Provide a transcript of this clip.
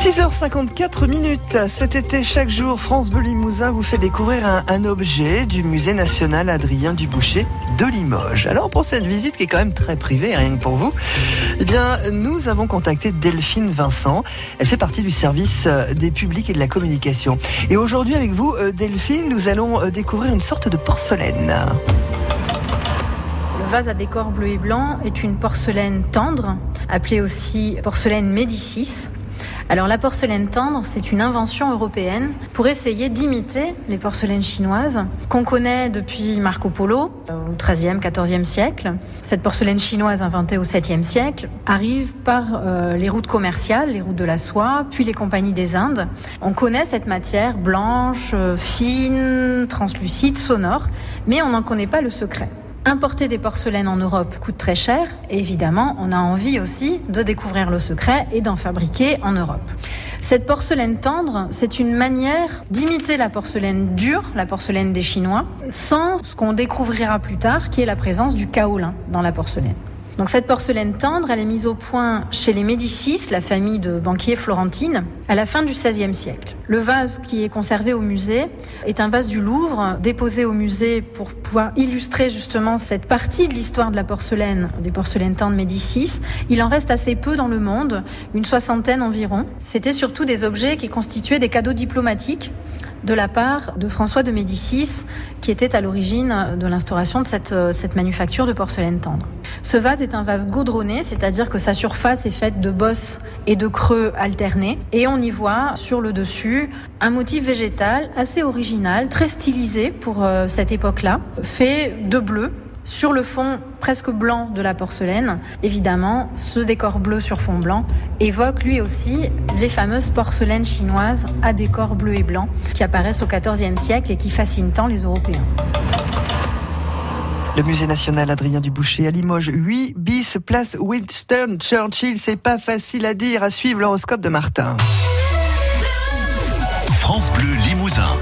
6h54 minutes. Cet été, chaque jour, France Bleu Limousin vous fait découvrir un, objet du musée national Adrien Duboucher de Limoges. Alors, pour cette visite qui est quand même très privée, rien que pour vous, eh bien, nous avons contacté Delphine Vincent. Elle fait partie du service euh, des publics et de la communication. Et aujourd'hui, avec vous, euh, Delphine, nous allons euh, découvrir une sorte de porcelaine. Le vase à décor bleu et blanc est une porcelaine tendre, appelée aussi porcelaine Médicis. Alors la porcelaine tendre, c'est une invention européenne pour essayer d'imiter les porcelaines chinoises qu'on connaît depuis Marco Polo au XIIIe, XIVe siècle. Cette porcelaine chinoise inventée au 7e siècle arrive par euh, les routes commerciales, les routes de la soie, puis les compagnies des Indes. On connaît cette matière blanche, euh, fine, translucide, sonore, mais on n'en connaît pas le secret. Importer des porcelaines en Europe coûte très cher et évidemment, on a envie aussi de découvrir le secret et d'en fabriquer en Europe. Cette porcelaine tendre, c'est une manière d'imiter la porcelaine dure, la porcelaine des Chinois, sans ce qu'on découvrira plus tard, qui est la présence du kaolin dans la porcelaine. Donc cette porcelaine tendre, elle est mise au point chez les Médicis, la famille de banquiers florentines, à la fin du XVIe siècle. Le vase qui est conservé au musée est un vase du Louvre, déposé au musée pour pouvoir illustrer justement cette partie de l'histoire de la porcelaine, des porcelaines tendres Médicis. Il en reste assez peu dans le monde, une soixantaine environ. C'était surtout des objets qui constituaient des cadeaux diplomatiques de la part de François de Médicis, qui était à l'origine de l'instauration de cette, euh, cette, manufacture de porcelaine tendre. Ce vase est un vase gaudronné, c'est-à-dire que sa surface est faite de bosses et de creux alternés, et on y voit sur le dessus un motif végétal assez original, très stylisé pour euh, cette époque-là, fait de bleu sur le fond presque blanc de la porcelaine, évidemment, ce décor bleu sur fond blanc évoque lui aussi les fameuses porcelaines chinoises à décor bleu et blanc qui apparaissent au XIVe siècle et qui fascinent tant les Européens. Le musée national Adrien Duboucher à Limoges, 8 bis, place Winston Churchill. C'est pas facile à dire, à suivre l'horoscope de Martin. France Bleu Limousin.